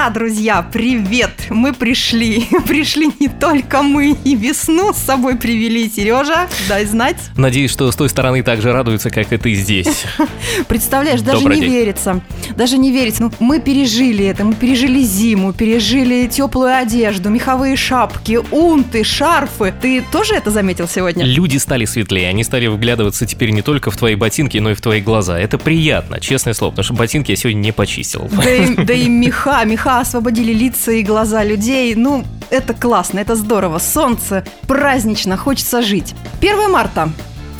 Ура, друзья, привет! Мы пришли. Пришли не только мы, и весну с собой привели. Сережа, дай знать. Надеюсь, что с той стороны так же радуются, как и ты здесь. Представляешь, даже Добрый не день. верится. Даже не верится. Ну, мы пережили это, мы пережили зиму, пережили теплую одежду, меховые шапки, унты, шарфы. Ты тоже это заметил сегодня? Люди стали светлее, они стали вглядываться теперь не только в твои ботинки, но и в твои глаза. Это приятно, честное слово, потому что ботинки я сегодня не почистил. Да и, да и меха, меха освободили лица и глаза людей. Ну, это классно, это здорово. Солнце, празднично, хочется жить. 1 марта.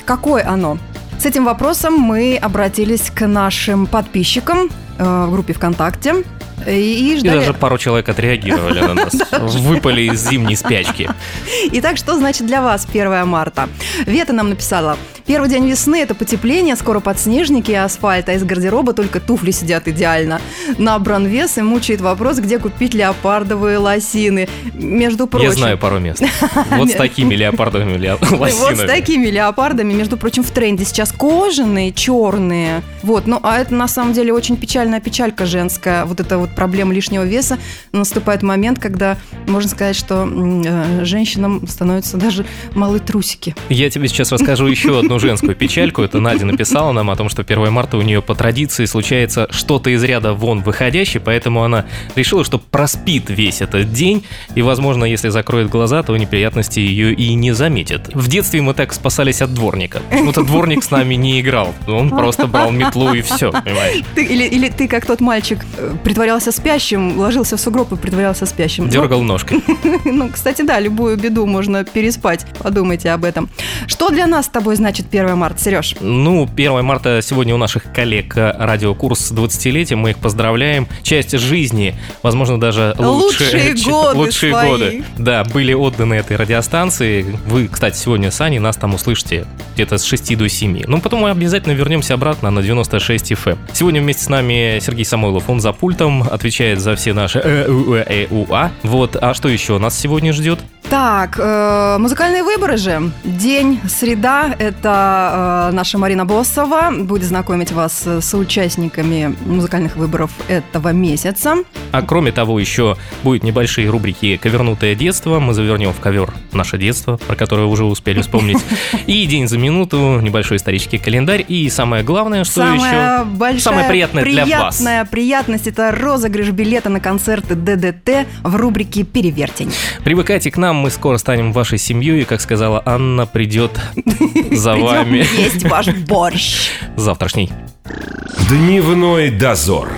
Какое оно? С этим вопросом мы обратились к нашим подписчикам э, в группе ВКонтакте. И И ждали... даже пару человек отреагировали на нас. Выпали из зимней спячки. Итак, что значит для вас 1 марта? Вета нам написала. Первый день весны – это потепление, скоро подснежники и асфальт, а из гардероба только туфли сидят идеально. Набран вес и мучает вопрос, где купить леопардовые лосины. Между прочим... Я знаю пару мест. Вот с такими леопардовыми ле- Вот с лосинами. такими леопардами, между прочим, в тренде сейчас кожаные, черные. Вот, ну а это на самом деле очень печальная печалька женская. Вот эта вот проблема лишнего веса. Наступает момент, когда можно сказать, что э, женщинам становятся даже малые трусики. Я тебе сейчас расскажу еще одну женскую печальку. Это Надя написала нам о том, что 1 марта у нее по традиции случается что-то из ряда вон выходящее, поэтому она решила, что проспит весь этот день, и, возможно, если закроет глаза, то неприятности ее и не заметят. В детстве мы так спасались от дворника. Почему-то дворник с нами не играл. Он просто брал метлу и все, понимаешь? Ты, или, или ты, как тот мальчик, э, притворялся спящим, ложился в сугроб и притворялся спящим. Ну, Дергал ножкой. Ну, кстати, да, любую беду можно переспать. Подумайте об этом. Что для нас с тобой значит 1 марта, Сереж? Ну, 1 марта сегодня у наших коллег э, радиокурс с 20-летием. Мы их поздравляем. Часть жизни, возможно, даже Лучшие чем- годы лучшие свои. годы. Да, были отданы этой радиостанции. Вы, кстати, сегодня с Аней нас там услышите где-то с 6 до 7. Ну, потом мы обязательно вернемся обратно на 96 FM. Сегодня вместе с нами Сергей Самойлов. Он за пультом, отвечает за все наши э, э, а. Вот, а что еще нас сегодня ждет? Так, э, музыкальные выборы же. День среда. Это э, наша Марина Боссова будет знакомить вас с участниками музыкальных выборов этого месяца. А кроме того, еще будут небольшие рубрики «Ковернутое детство». Мы завернем в ковер наше детство, про которое уже успели вспомнить. И «День за минуту», небольшой исторический календарь. И самое главное, что Самая еще... большая Самое приятное для вас. приятная приятность это розыгрыш билета на концерты ДДТ в рубрике «Перевертень». Привыкайте к нам, мы скоро станем вашей семьей. И, как сказала Анна, придет за вами есть ваш борщ. завтрашний. Дневной дозор.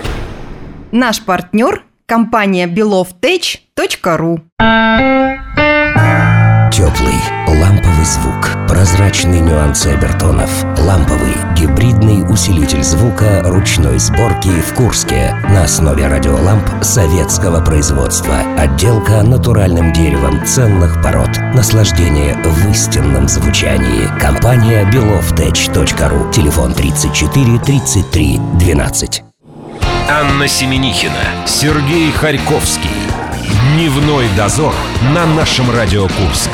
Наш партнер – компания belovtech.ru. Теплый, ламповый звук, прозрачные нюансы обертонов, ламповый, гибридный усилитель звука ручной сборки в Курске на основе радиоламп советского производства. Отделка натуральным деревом ценных пород. Наслаждение в истинном звучании. Компания belovtech.ru. Телефон 34 33 12. Анна Семенихина, Сергей Харьковский. Дневной дозор на нашем Радио Курск.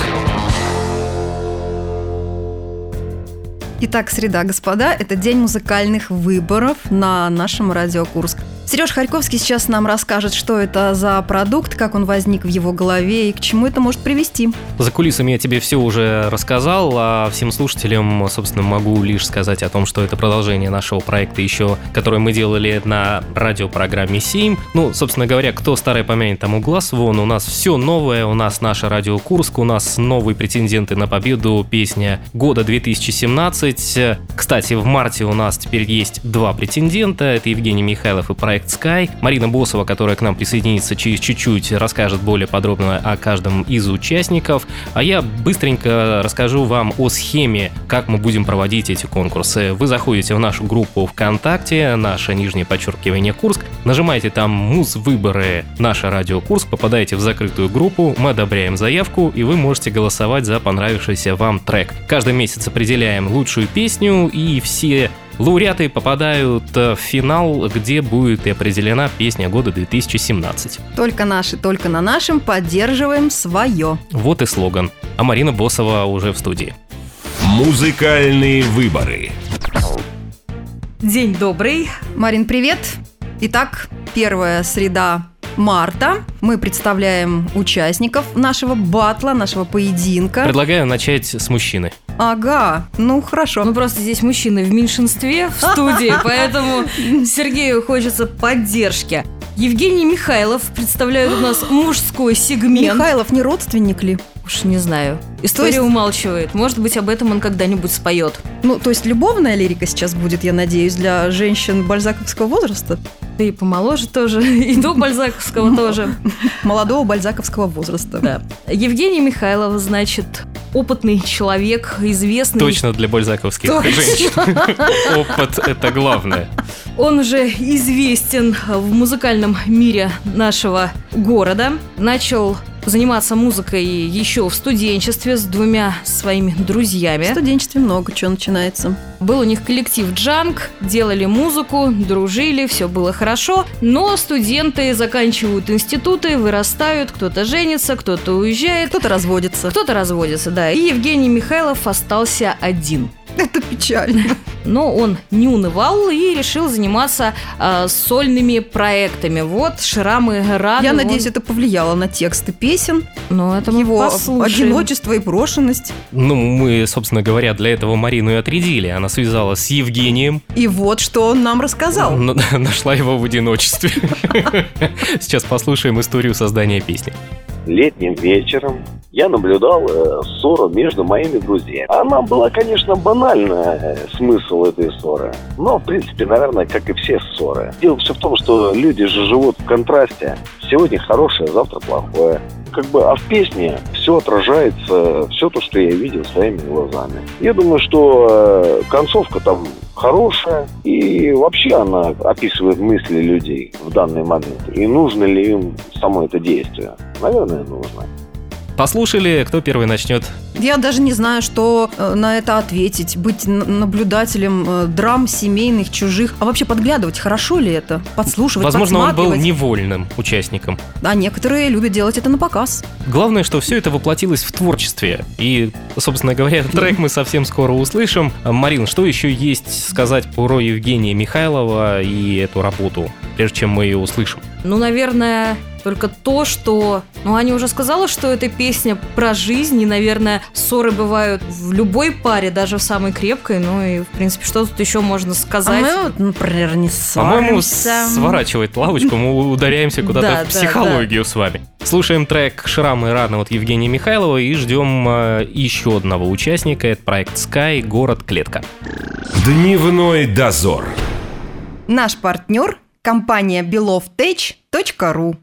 Итак, среда, господа, это день музыкальных выборов на нашем радио Курск. Сереж Харьковский сейчас нам расскажет, что это за продукт, как он возник в его голове и к чему это может привести. За кулисами я тебе все уже рассказал, а всем слушателям, собственно, могу лишь сказать о том, что это продолжение нашего проекта еще, который мы делали на радиопрограмме 7. Ну, собственно говоря, кто старый помянет, тому глаз вон. У нас все новое, у нас наша радио Курск, у нас новые претенденты на победу, песня года 2017. Кстати, в марте у нас теперь есть два претендента, это Евгений Михайлов и проект Sky. Марина Босова, которая к нам присоединится через чуть-чуть, расскажет более подробно о каждом из участников. А я быстренько расскажу вам о схеме, как мы будем проводить эти конкурсы. Вы заходите в нашу группу ВКонтакте, наше нижнее подчеркивание Курск, нажимаете там муз выборы наше радио Курск, попадаете в закрытую группу, мы одобряем заявку, и вы можете голосовать за понравившийся вам трек. Каждый месяц определяем лучшую песню, и все Лауреаты попадают э, в финал, где будет и определена песня года 2017. Только наши, только на нашем поддерживаем свое. Вот и слоган. А Марина Босова уже в студии. Музыкальные выборы. День добрый. Марин, привет. Итак, первая среда марта. Мы представляем участников нашего батла, нашего поединка. Предлагаю начать с мужчины. Ага, ну хорошо. Ну просто здесь мужчины в меньшинстве в студии, поэтому Сергею хочется поддержки. Евгений Михайлов представляет у нас мужской сегмент. Михайлов не родственник ли? Уж не знаю. История есть- умалчивает. Может быть, об этом он когда-нибудь споет. Ну, то есть любовная лирика сейчас будет, я надеюсь, для женщин бальзаковского возраста? Да и помоложе тоже, и до Бальзаковского тоже. Молодого бальзаковского возраста. Да. Евгений Михайлов, значит, опытный человек, известный. Точно для бальзаковских Точно. женщин. Опыт – это главное. Он уже известен в музыкальном мире нашего города. Начал заниматься музыкой еще в студенчестве с двумя своими В друзьями. студенчестве много чего начинается. Был у них коллектив Джанг, делали музыку, дружили, все было хорошо. Но студенты заканчивают институты, вырастают, кто-то женится, кто-то уезжает, Кто-то разводится. кто-то разводится, да. И Евгений Михайлов остался один. Это печально. Но он не унывал и решил заниматься а, сольными проектами. Вот шрамы раны. Я он- надеюсь, это повлияло на тексты песен, Ну, это мы его послушаем. одиночество и брошенность. Ну, мы, собственно говоря, для этого Марину и отрядили. Она связалась с Евгением, И вот что он нам рассказал. н- нашла его в одиночестве. Сейчас послушаем историю создания песни. летним вечером я наблюдал э, ссору между моими друзьями. Она была, конечно, банальная, э, смысл этой ссоры. Но, в принципе, наверное, как и все ссоры. Дело все в том, что люди же живут в контрасте. Сегодня хорошее, завтра плохое. Как бы, а в песне все отражается, все то, что я видел своими глазами. Я думаю, что э, концовка там хорошая, и вообще она описывает мысли людей в данный момент. И нужно ли им само это действие? Наверное, нужно. Послушали, кто первый начнет? Я даже не знаю, что э, на это ответить. Быть наблюдателем э, драм семейных, чужих. А вообще подглядывать, хорошо ли это? Подслушивать, Возможно, он был невольным участником. А некоторые любят делать это на показ. Главное, что все это воплотилось в творчестве. И, собственно говоря, этот трек мы совсем скоро услышим. Марин, что еще есть сказать про Евгения Михайлова и эту работу, прежде чем мы ее услышим? Ну, наверное, только то, что... Ну, Аня уже сказала, что эта песня про жизнь, и, наверное, ссоры бывают в любой паре, даже в самой крепкой. Ну, и, в принципе, что тут еще можно А сказать? мы, вот, например, не По-моему, ссоримся. сворачивать лавочку, мы ударяемся куда-то Да, в да, психологию с вами. Слушаем трек «Шрамы раны» от Евгения Михайлова и ждем э, еще одного участника. Это проект Sky «Город Клетка». Дневной дозор. Наш партнер – компания belovtech.ru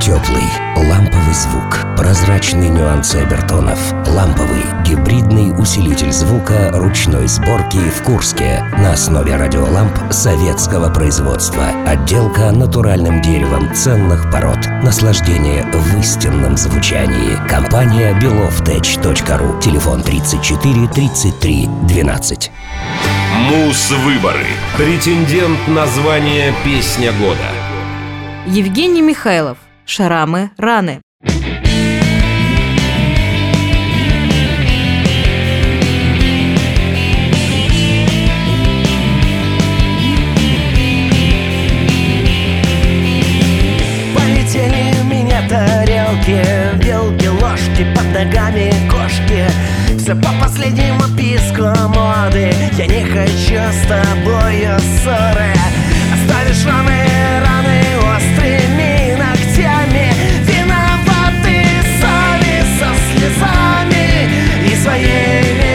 Теплый, ламповый звук, прозрачные нюансы обертонов, ламповый, гибридный усилитель звука ручной сборки в Курске на основе радиоламп советского производства. Отделка натуральным деревом ценных пород. Наслаждение в истинном звучании. Компания belovtech.ru. Телефон 34 33 12. Мус-выборы. Претендент на звание «Песня года». Евгений Михайлов. Шрамы раны. Полетели у меня тарелки, вилки, ложки под ногами кошки Все по последнему писку моды Я не хочу с тобою ссоры. Оставишь раны, раны острыми ногтями. Виноваты сами со слезами И своей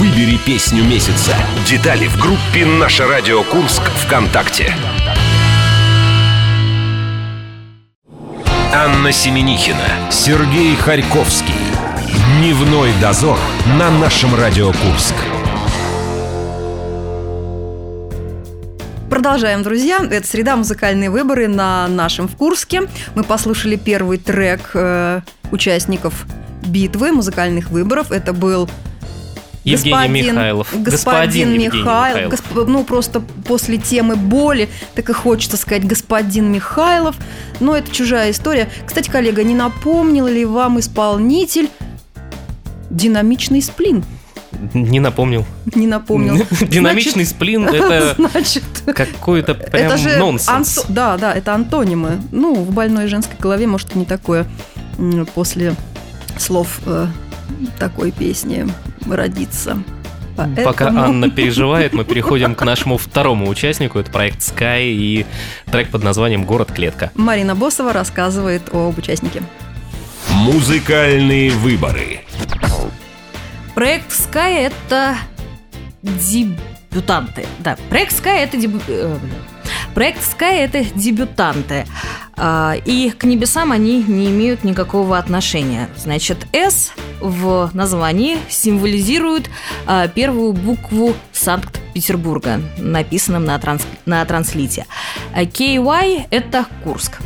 Выбери песню месяца. Детали в группе «Наше радио Курск» ВКонтакте. Анна Семенихина, Сергей Харьковский. Дневной дозор на нашем Радио Курск. Продолжаем, друзья. Это среда музыкальные выборы на нашем в Курске. Мы послушали первый трек э, участников битвы музыкальных выборов. Это был Евгений господин, Михайлов. Господин, Евгений Михайлов. Госп- ну, просто после темы боли, так и хочется сказать господин Михайлов. Но это чужая история. Кстати, коллега, не напомнил ли вам исполнитель динамичный сплин? Не напомнил. Не напомнил. Динамичный сплин — это Значит, какой-то прям это же нонсенс. анто- Да, да, это антонимы. Ну, в больной женской голове, может, не такое после слов э, такой песни родиться. Пока Поэтому- Анна переживает, мы переходим к нашему второму участнику. Это проект Sky и трек под названием «Город-клетка». Марина Босова рассказывает об участнике. Музыкальные выборы. Проект Sky это дебютанты. Да, проект Sky это дебю- э. Проект Sky это дебютанты. А, И к небесам они не имеют никакого отношения. Значит, S в названии символизирует а, первую букву Санкт-Петербурга, написанном на, транс- на транслите. А KY это Курск.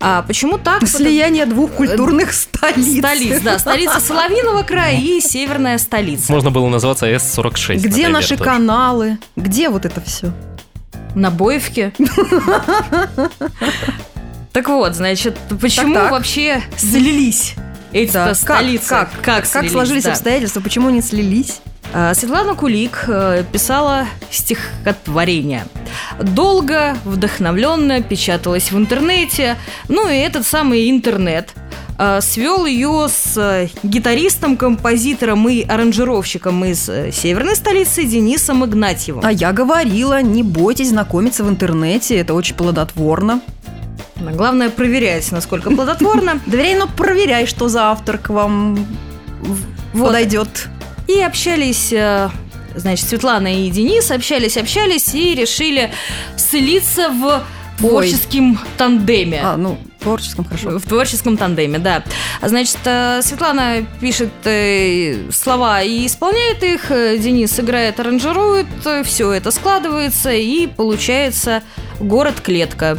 А почему так? Слияние двух культурных столиц. Столиц, да, столица Соловиного края и северная столица. Можно было назваться S46. Где например, наши тоже. каналы? Где вот это все? На Боевке. Так вот, значит, почему вообще слились эти Да, столицы? Как, как, как, слились, сложились да. обстоятельства? Почему не слились? А, Светлана Кулик э, писала стихотворение. Долго, вдохновленно печаталась в интернете. Ну и этот самый интернет свел ее с э, гитаристом, композитором и аранжировщиком из э, северной столицы Денисом Игнатьевым. А я говорила, не бойтесь знакомиться в интернете, это очень плодотворно. Главное проверять, насколько плодотворно. Доверяй, но проверяй, что за автор к вам подойдет. И общались, э, значит, Светлана и Денис общались, общались и решили слиться в творческом тандеме. А, ну, творческом хорошо. В творческом тандеме, да. А, Значит, э, Светлана пишет э, слова и исполняет их, э, Денис играет, аранжирует, все это складывается и получается город-клетка.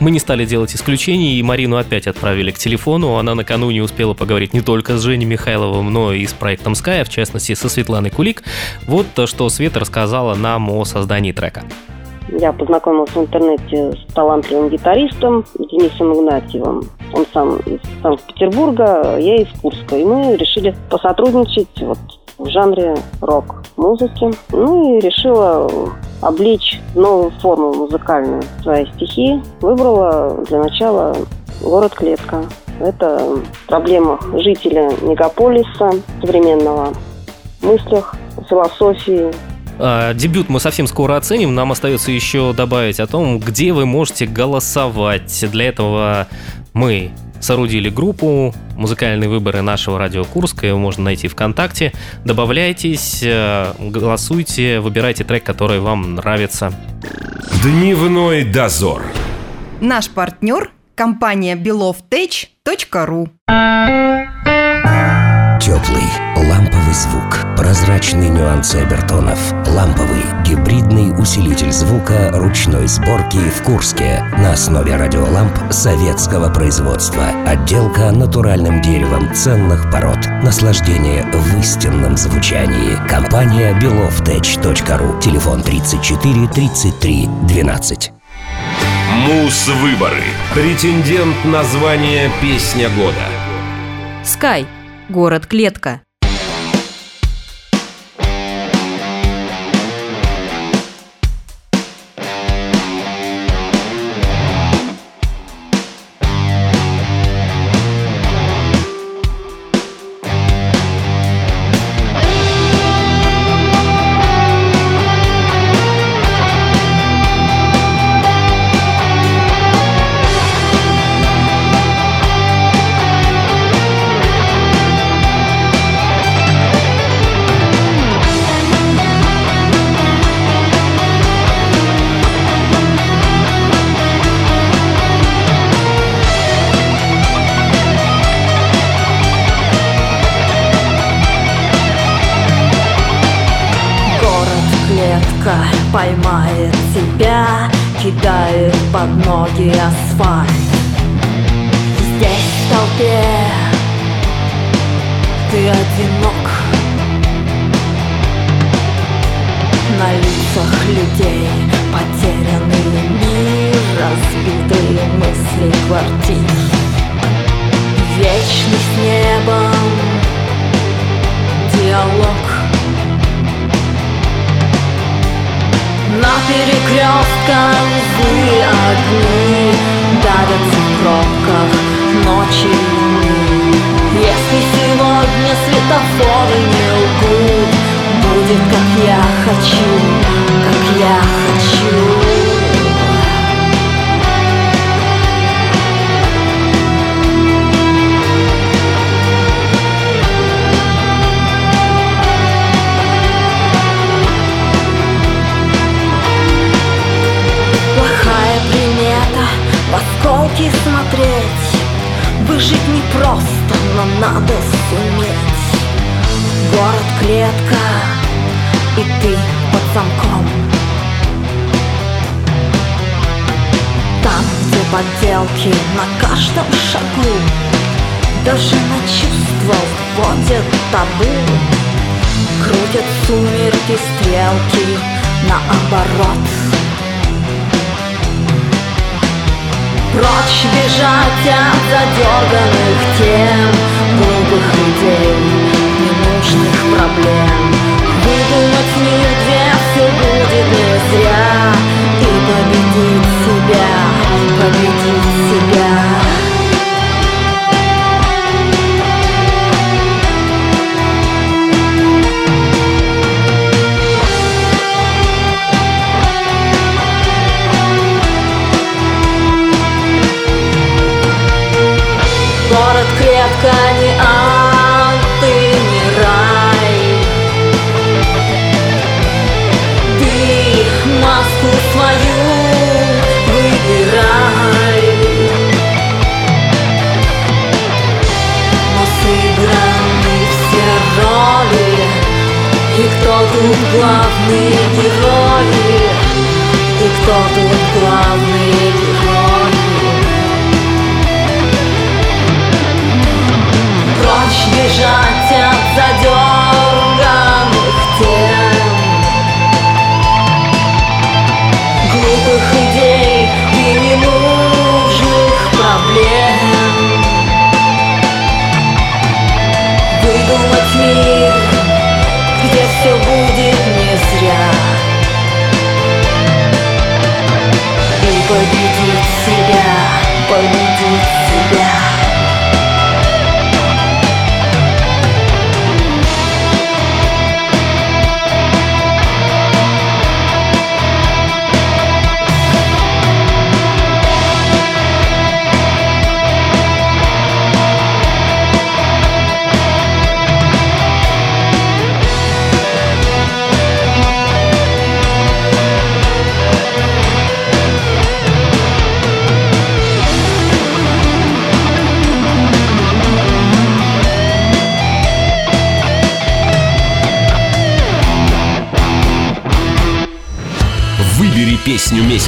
Мы не стали делать исключений, и Марину опять отправили к телефону. Она накануне успела поговорить не только с Женей Михайловым, но и с проектом Sky, в частности, со Светланой Кулик. Вот то, что Света рассказала нам о создании трека. Я познакомилась в интернете с талантливым гитаристом Денисом Игнатьевым. Он сам из Санкт-Петербурга, я из Курска. И мы решили посотрудничать вот в жанре рок-музыки. Ну и решила облечь в новую форму музыкальную свои стихи. Выбрала для начала «Город-клетка». Это о проблемах жителя мегаполиса современного, мыслях, философии, Дебют мы совсем скоро оценим. Нам остается еще добавить о том, где вы можете голосовать. Для этого мы соорудили группу «Музыкальные выборы нашего радио Курска». Его можно найти ВКонтакте. Добавляйтесь, э, голосуйте, выбирайте трек, который вам нравится. Дневной дозор. Наш партнер – компания belovtech.ru Теплый ламповый звук. Прозрачный нюансы обертонов. Ламповый гибридный усилитель звука ручной сборки в Курске на основе радиоламп советского производства. Отделка натуральным деревом ценных пород. Наслаждение в истинном звучании. Компания beloftech.ru. Телефон 34 33 12. Мус-выборы. Претендент на звание «Песня года». Скай. Город-клетка ты одинок. На лицах людей потерянный мир, разбитые мысли квартир. Вечный с небом диалог. На перекрестках злые огни Давятся в пробках ночи Если сегодня светофоры не лгут. Будет как я хочу, как я хочу. Осколки смотреть. Выжить непросто, но надо суметь Город-клетка, и ты под замком. Там, где подделки на каждом шагу Даже на чувства вводят табу. Крутят сумерки стрелки наоборот Прочь бежать от задерганных тем Глупых идей, ненужных проблем. Выдумать мир, кто тут главный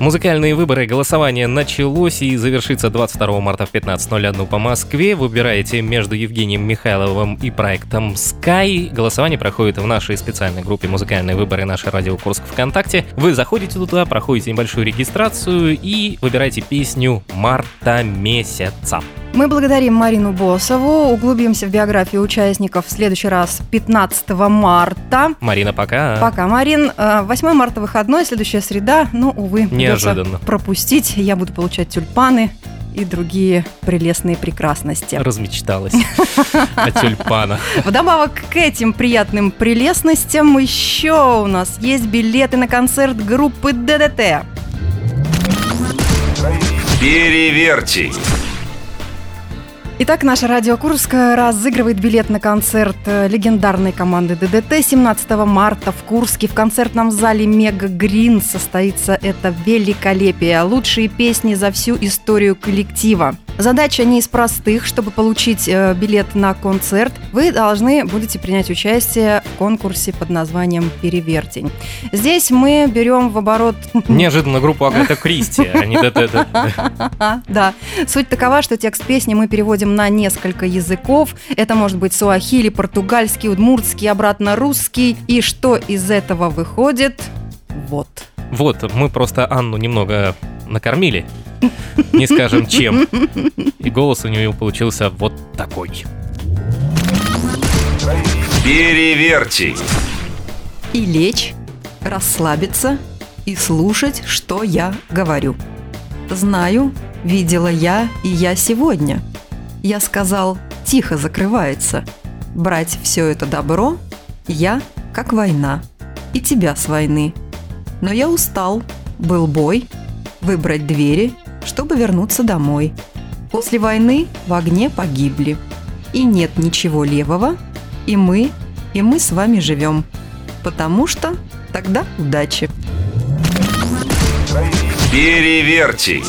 Музыкальные выборы голосование началось и завершится 22 марта в 15.01 по Москве. Выбираете между Евгением Михайловым и проектом Sky. Голосование проходит в нашей специальной группе «Музыкальные выборы» нашей радио Курск ВКонтакте. Вы заходите туда, проходите небольшую регистрацию и выбираете песню «Марта месяца». Мы благодарим Марину Босову. Углубимся в биографию участников в следующий раз 15 марта. Марина, пока. Пока, Марин. Э, 8 марта выходной, следующая среда. Ну, увы, Неожиданно. пропустить. Я буду получать тюльпаны и другие прелестные прекрасности. Размечталась о тюльпанах. Вдобавок к этим приятным прелестностям еще у нас есть билеты на концерт группы ДДТ. Переверьте. Итак, наша радио Курск разыгрывает билет на концерт э, легендарной команды ДДТ 17 марта в Курске в концертном зале Мега Грин состоится это великолепие. Лучшие песни за всю историю коллектива. Задача не из простых. Чтобы получить э, билет на концерт, вы должны будете принять участие в конкурсе под названием «Перевертень». Здесь мы берем в оборот Неожиданно группу Агата Кристи, а не ДДТ. Да. Суть такова, что текст песни мы переводим на несколько языков. Это может быть суахили, португальский, удмуртский, обратно русский. И что из этого выходит? Вот. Вот, мы просто Анну немного накормили. Не скажем чем. И голос у нее получился вот такой. Переверьте. И лечь, расслабиться и слушать, что я говорю. Знаю, видела я и я сегодня. Я сказал, тихо закрывается. Брать все это добро я, как война. И тебя с войны. Но я устал. Был бой. Выбрать двери, чтобы вернуться домой. После войны в огне погибли. И нет ничего левого. И мы, и мы с вами живем. Потому что тогда удачи. Переверьте.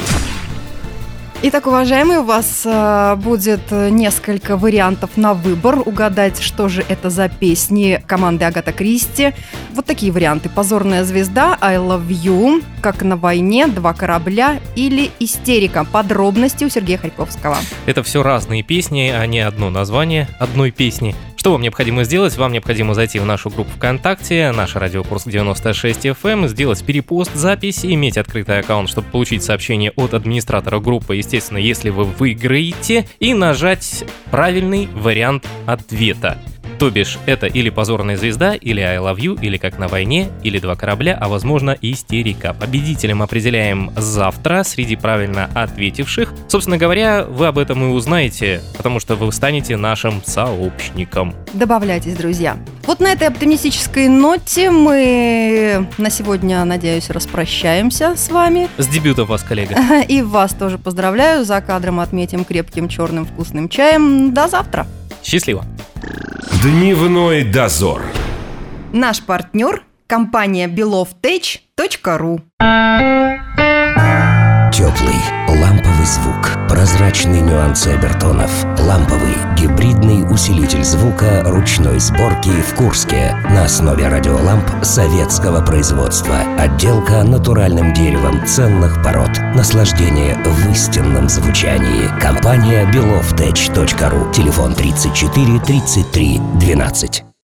Итак, уважаемые, у вас э, будет э, несколько вариантов на выбор. Угадать, что же это за песни команды Агата Кристи. Вот такие варианты. «Позорная звезда», «I love you», «Как на войне», «Два корабля» или «Истерика». Подробности у Сергея Харьковского. Это все разные песни, а не одно название одной песни. Что вам необходимо сделать? Вам необходимо зайти в нашу группу ВКонтакте, наш радиокурс 96 FM, сделать перепост, запись, иметь открытый аккаунт, чтобы получить сообщение от администратора группы, естественно, если вы выиграете, и нажать правильный вариант ответа. То бишь, это или «Позорная звезда», или «I love you», или «Как на войне», или «Два корабля», а возможно «Истерика». Победителем определяем завтра среди правильно ответивших. Собственно говоря, вы об этом и узнаете, потому что вы станете нашим сообщником. Добавляйтесь, друзья. Вот на этой оптимистической ноте мы на сегодня, надеюсь, распрощаемся с вами. С дебютом вас, коллега. И вас тоже поздравляю. За кадром отметим крепким черным вкусным чаем. До завтра. Счастливо! Дневной дозор. Наш партнер – компания belovtech.ru Теплый, звук, прозрачные нюансы обертонов, ламповый, гибридный усилитель звука ручной сборки в Курске на основе радиоламп советского производства. Отделка натуральным деревом ценных пород. Наслаждение в истинном звучании. Компания belovtech.ru. Телефон 34 33 12.